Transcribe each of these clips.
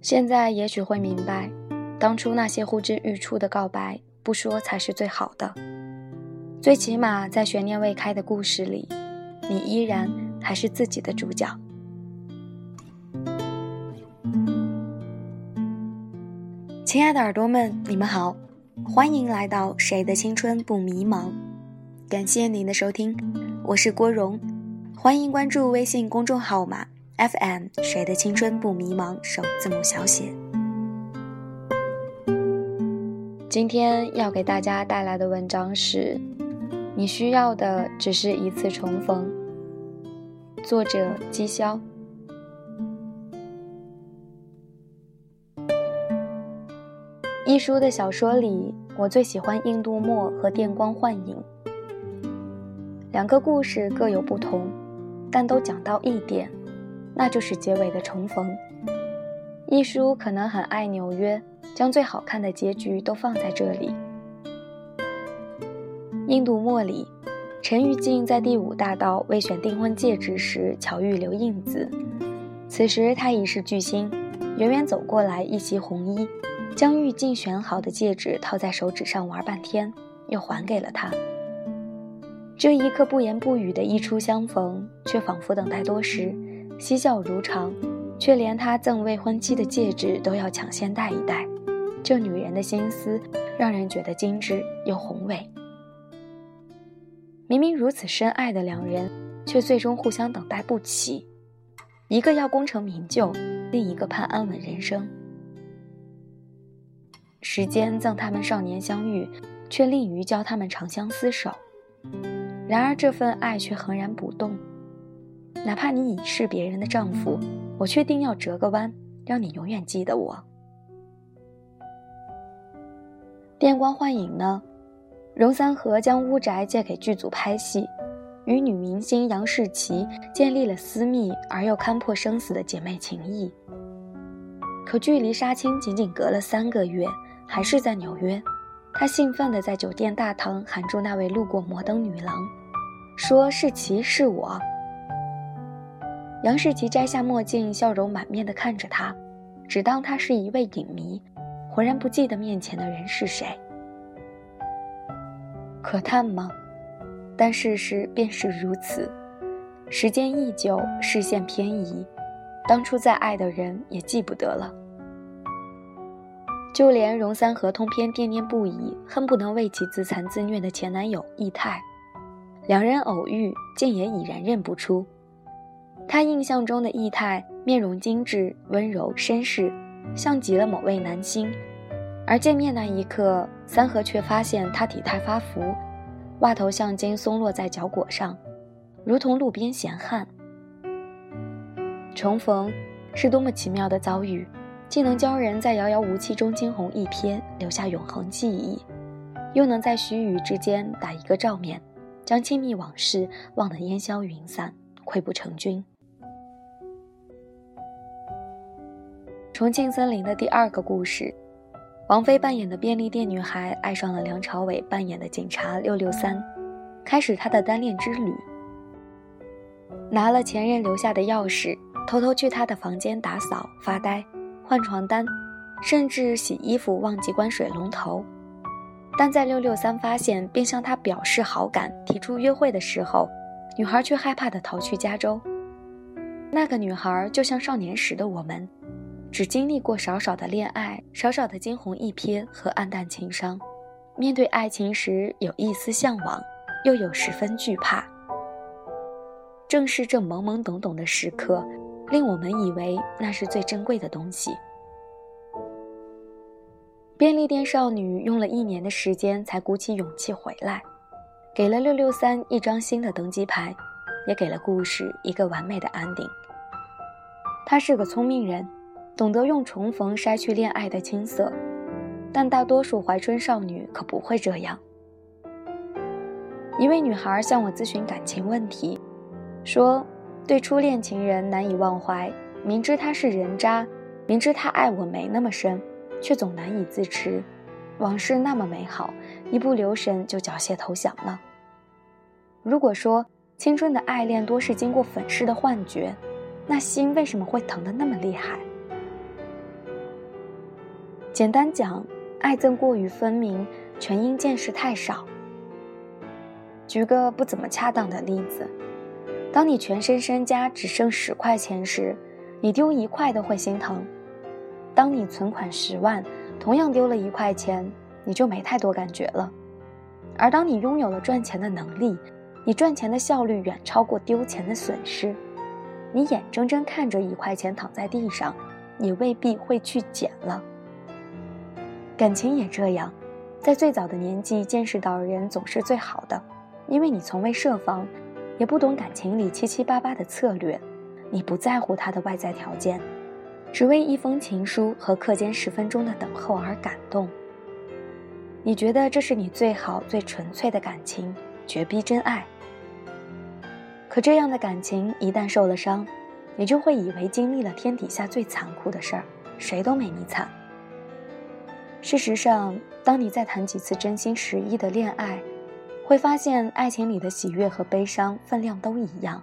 现在也许会明白，当初那些呼之欲出的告白，不说才是最好的。最起码在悬念未开的故事里，你依然还是自己的主角。亲爱的耳朵们，你们好，欢迎来到《谁的青春不迷茫》，感谢您的收听，我是郭荣，欢迎关注微信公众号码。FM 谁的青春不迷茫？首字母小写。今天要给大家带来的文章是：你需要的只是一次重逢。作者：姬潇。一书的小说里，我最喜欢印度墨和电光幻影。两个故事各有不同，但都讲到一点。那就是结尾的重逢。一书可能很爱纽约，将最好看的结局都放在这里。印度墨里，陈玉静在第五大道为选订婚戒指时巧遇刘印子，此时他已是巨星，远远走过来一袭红衣，将玉静选好的戒指套在手指上玩半天，又还给了他。这一刻不言不语的一初相逢，却仿佛等待多时。嬉笑如常，却连他赠未婚妻的戒指都要抢先戴一戴。这女人的心思，让人觉得精致又宏伟。明明如此深爱的两人，却最终互相等待不起。一个要功成名就，另一个盼安稳人生。时间赠他们少年相遇，却吝于教他们长相厮守。然而这份爱却恒然不动。哪怕你已是别人的丈夫，我确定要折个弯，让你永远记得我。电光幻影呢？荣三和将屋宅借给剧组拍戏，与女明星杨世奇建立了私密而又堪破生死的姐妹情谊。可距离杀青仅仅隔了三个月，还是在纽约，他兴奋地在酒店大堂喊住那位路过摩登女郎，说：“世奇，是我。”杨世奇摘下墨镜，笑容满面地看着他，只当他是一位影迷，浑然不记得面前的人是谁。可叹吗？但事实便是如此。时间一久，视线偏移，当初再爱的人也记不得了。就连荣三和通篇惦念不已，恨不能为其自残自虐的前男友易泰，两人偶遇，竟也已然认不出。他印象中的易泰面容精致、温柔绅士，像极了某位男星。而见面那一刻，三河却发现他体态发福，袜头橡筋松落在脚裹上，如同路边闲汉。重逢是多么奇妙的遭遇，既能教人在遥遥无期中惊鸿一瞥，留下永恒记忆，又能在须臾之间打一个照面，将亲密往事忘得烟消云散，溃不成军。重庆森林的第二个故事，王菲扮演的便利店女孩爱上了梁朝伟扮演的警察六六三，开始她的单恋之旅。拿了前任留下的钥匙，偷偷去他的房间打扫、发呆、换床单，甚至洗衣服忘记关水龙头。但在六六三发现并向他表示好感、提出约会的时候，女孩却害怕地逃去加州。那个女孩就像少年时的我们。只经历过少少的恋爱，少少的惊鸿一瞥和黯淡情伤，面对爱情时有一丝向往，又有十分惧怕。正是这懵懵懂懂的时刻，令我们以为那是最珍贵的东西。便利店少女用了一年的时间才鼓起勇气回来，给了六六三一张新的登机牌，也给了故事一个完美的安定。他是个聪明人。懂得用重逢筛去恋爱的青涩，但大多数怀春少女可不会这样。一位女孩向我咨询感情问题，说对初恋情人难以忘怀，明知他是人渣，明知他爱我没那么深，却总难以自持。往事那么美好，一不留神就缴械投降了。如果说青春的爱恋多是经过粉饰的幻觉，那心为什么会疼得那么厉害？简单讲，爱憎过于分明，全因见识太少。举个不怎么恰当的例子，当你全身身家只剩十块钱时，你丢一块都会心疼；当你存款十万，同样丢了一块钱，你就没太多感觉了。而当你拥有了赚钱的能力，你赚钱的效率远超过丢钱的损失。你眼睁睁看着一块钱躺在地上，你未必会去捡了。感情也这样，在最早的年纪见识到人总是最好的，因为你从未设防，也不懂感情里七七八八的策略，你不在乎他的外在条件，只为一封情书和课间十分钟的等候而感动。你觉得这是你最好最纯粹的感情，绝逼真爱。可这样的感情一旦受了伤，你就会以为经历了天底下最残酷的事儿，谁都没你惨。事实上，当你再谈几次真心实意的恋爱，会发现爱情里的喜悦和悲伤分量都一样。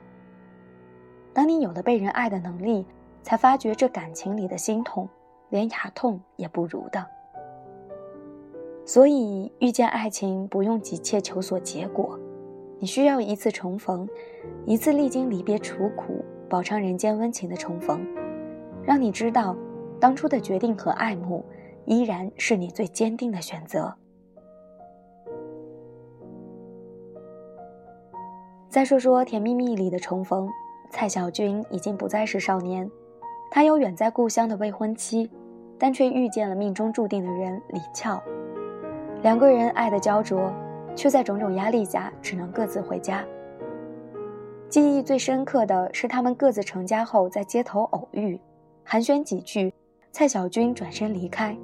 当你有了被人爱的能力，才发觉这感情里的心痛，连牙痛也不如的。所以，遇见爱情不用急切求索结果，你需要一次重逢，一次历经离别楚苦、饱尝人间温情的重逢，让你知道，当初的决定和爱慕，依然是你最坚定的选择。再说说《甜蜜蜜》里的重逢，蔡小军已经不再是少年，他有远在故乡的未婚妻，但却遇见了命中注定的人李俏。两个人爱的焦灼，却在种种压力下只能各自回家。记忆最深刻的是他们各自成家后在街头偶遇，寒暄几句，蔡小军转身离开。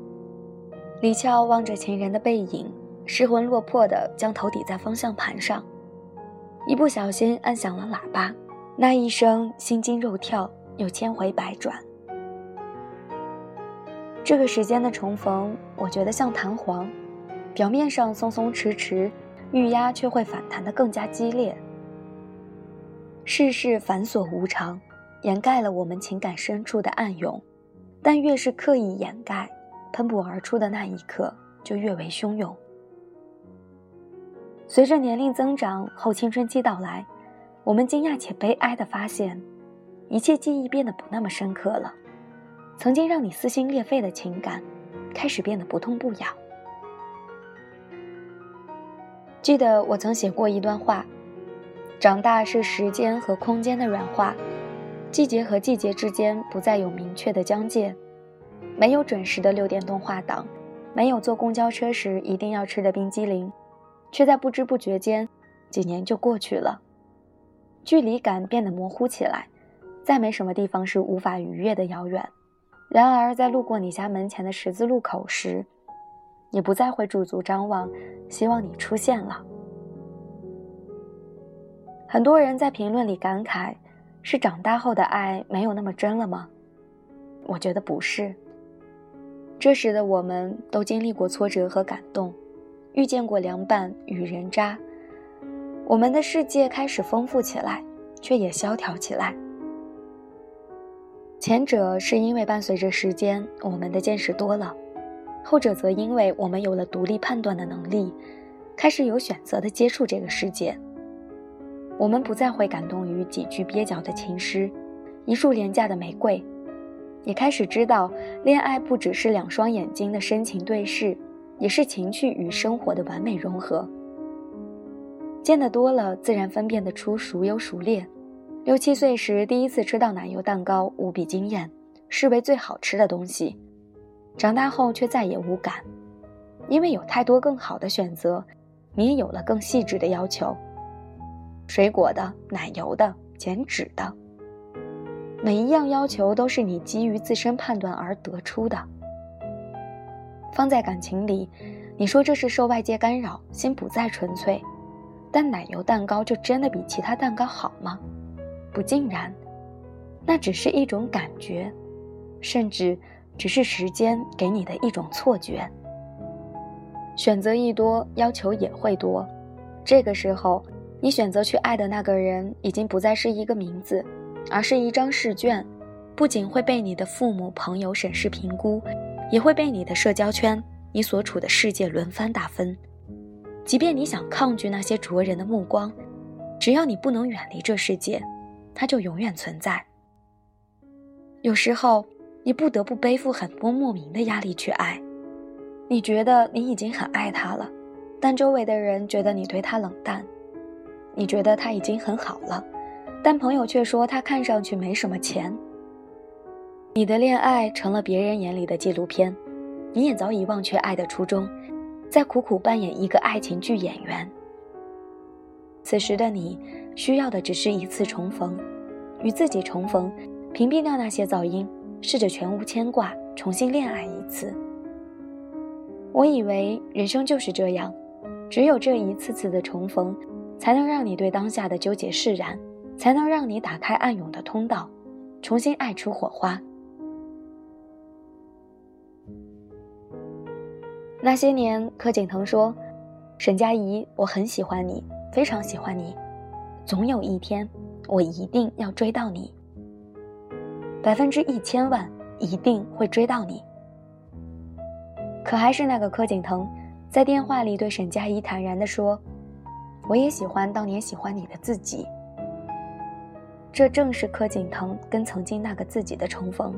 李俏望着情人的背影，失魂落魄地将头抵在方向盘上，一不小心按响了喇叭，那一声心惊肉跳又千回百转。这个时间的重逢，我觉得像弹簧。表面上松松弛弛，预压却会反弹得更加激烈。世事繁琐无常，掩盖了我们情感深处的暗涌，但越是刻意掩盖，喷薄而出的那一刻就越为汹涌。随着年龄增长，后青春期到来，我们惊讶且悲哀地发现，一切记忆变得不那么深刻了。曾经让你撕心裂肺的情感，开始变得不痛不痒。记得我曾写过一段话：长大是时间和空间的软化，季节和季节之间不再有明确的疆界，没有准时的六点动画档，没有坐公交车时一定要吃的冰激凌，却在不知不觉间，几年就过去了，距离感变得模糊起来，再没什么地方是无法逾越的遥远。然而，在路过你家门前的十字路口时，你不再会驻足张望，希望你出现了。很多人在评论里感慨：“是长大后的爱没有那么真了吗？”我觉得不是。这时的我们都经历过挫折和感动，遇见过凉拌与人渣，我们的世界开始丰富起来，却也萧条起来。前者是因为伴随着时间，我们的见识多了。后者则因为我们有了独立判断的能力，开始有选择的接触这个世界。我们不再会感动于几句蹩脚的情诗，一束廉价的玫瑰，也开始知道，恋爱不只是两双眼睛的深情对视，也是情趣与生活的完美融合。见得多了，自然分辨得出孰优孰劣。六七岁时第一次吃到奶油蛋糕，无比惊艳，视为最好吃的东西。长大后却再也无感，因为有太多更好的选择，你也有了更细致的要求。水果的、奶油的、减脂的，每一样要求都是你基于自身判断而得出的。放在感情里，你说这是受外界干扰，心不再纯粹。但奶油蛋糕就真的比其他蛋糕好吗？不尽然，那只是一种感觉，甚至。只是时间给你的一种错觉。选择一多，要求也会多。这个时候，你选择去爱的那个人已经不再是一个名字，而是一张试卷，不仅会被你的父母、朋友审视评估，也会被你的社交圈、你所处的世界轮番打分。即便你想抗拒那些灼人的目光，只要你不能远离这世界，它就永远存在。有时候，你不得不背负很多莫名的压力去爱。你觉得你已经很爱他了，但周围的人觉得你对他冷淡；你觉得他已经很好了，但朋友却说他看上去没什么钱。你的恋爱成了别人眼里的纪录片，你也早已忘却爱的初衷，在苦苦扮演一个爱情剧演员。此时的你，需要的只是一次重逢，与自己重逢，屏蔽掉那些噪音，试着全无牵挂，重新恋爱一次。我以为人生就是这样，只有这一次次的重逢，才能让你对当下的纠结释然，才能让你打开暗涌的通道，重新爱出火花。那些年，柯景腾说：“沈佳宜，我很喜欢你，非常喜欢你，总有一天，我一定要追到你，百分之一千万，一定会追到你。”可还是那个柯景腾，在电话里对沈佳宜坦然地说：“我也喜欢当年喜欢你的自己。”这正是柯景腾跟曾经那个自己的重逢。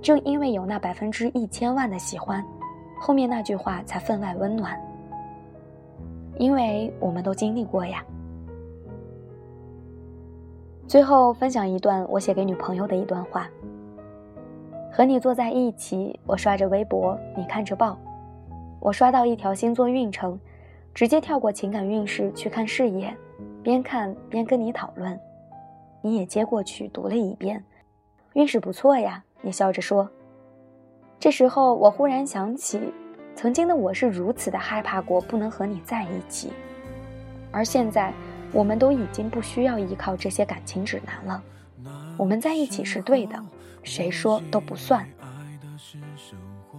正因为有那百分之一千万的喜欢，后面那句话才分外温暖。因为我们都经历过呀。最后分享一段我写给女朋友的一段话。和你坐在一起，我刷着微博，你看着报。我刷到一条星座运程，直接跳过情感运势去看事业，边看边跟你讨论。你也接过去读了一遍，运势不错呀。你笑着说。这时候我忽然想起，曾经的我是如此的害怕过不能和你在一起，而现在我们都已经不需要依靠这些感情指南了。我们在一起是对的。谁说都不算。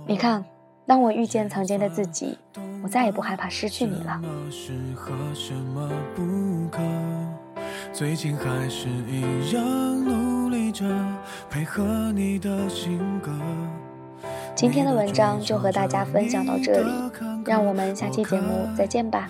你看，当我遇见曾经的自己，我再也不害怕失去你了。最近还是一样努力着配合你的性格。今天的文章就和大家分享到这里，让我们下期节目再见吧。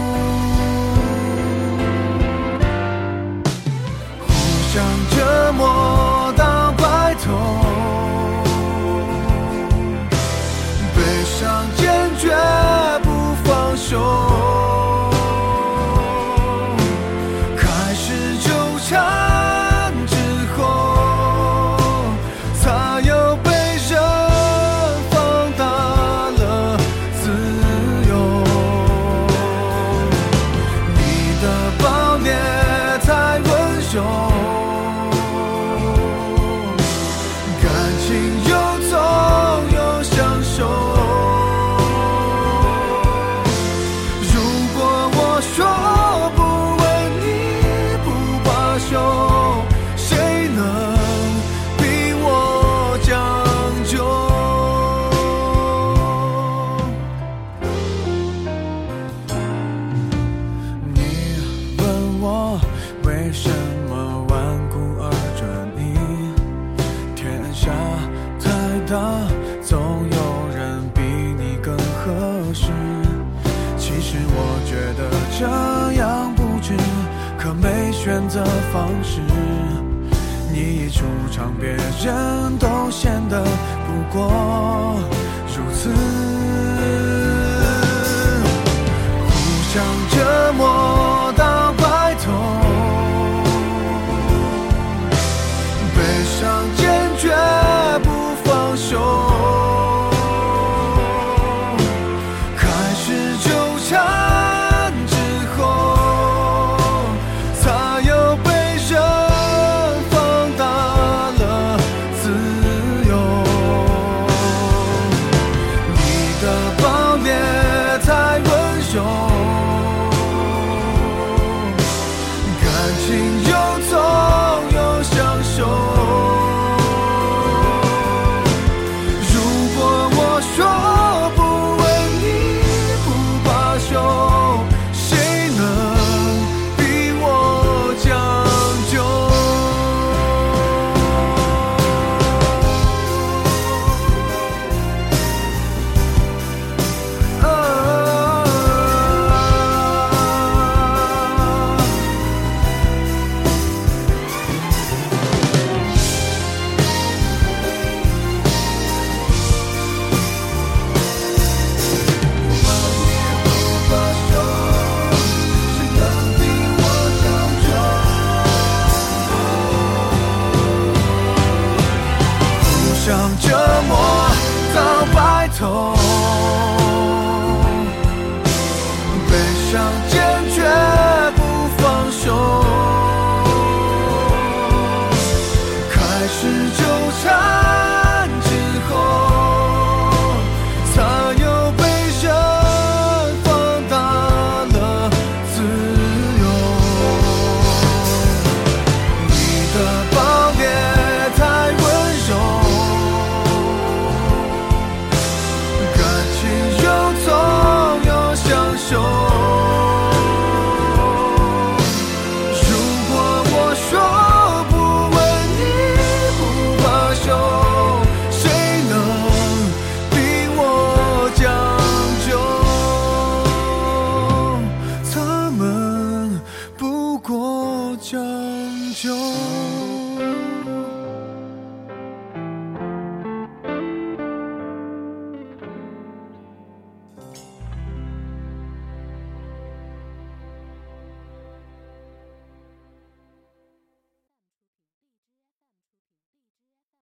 折磨。胸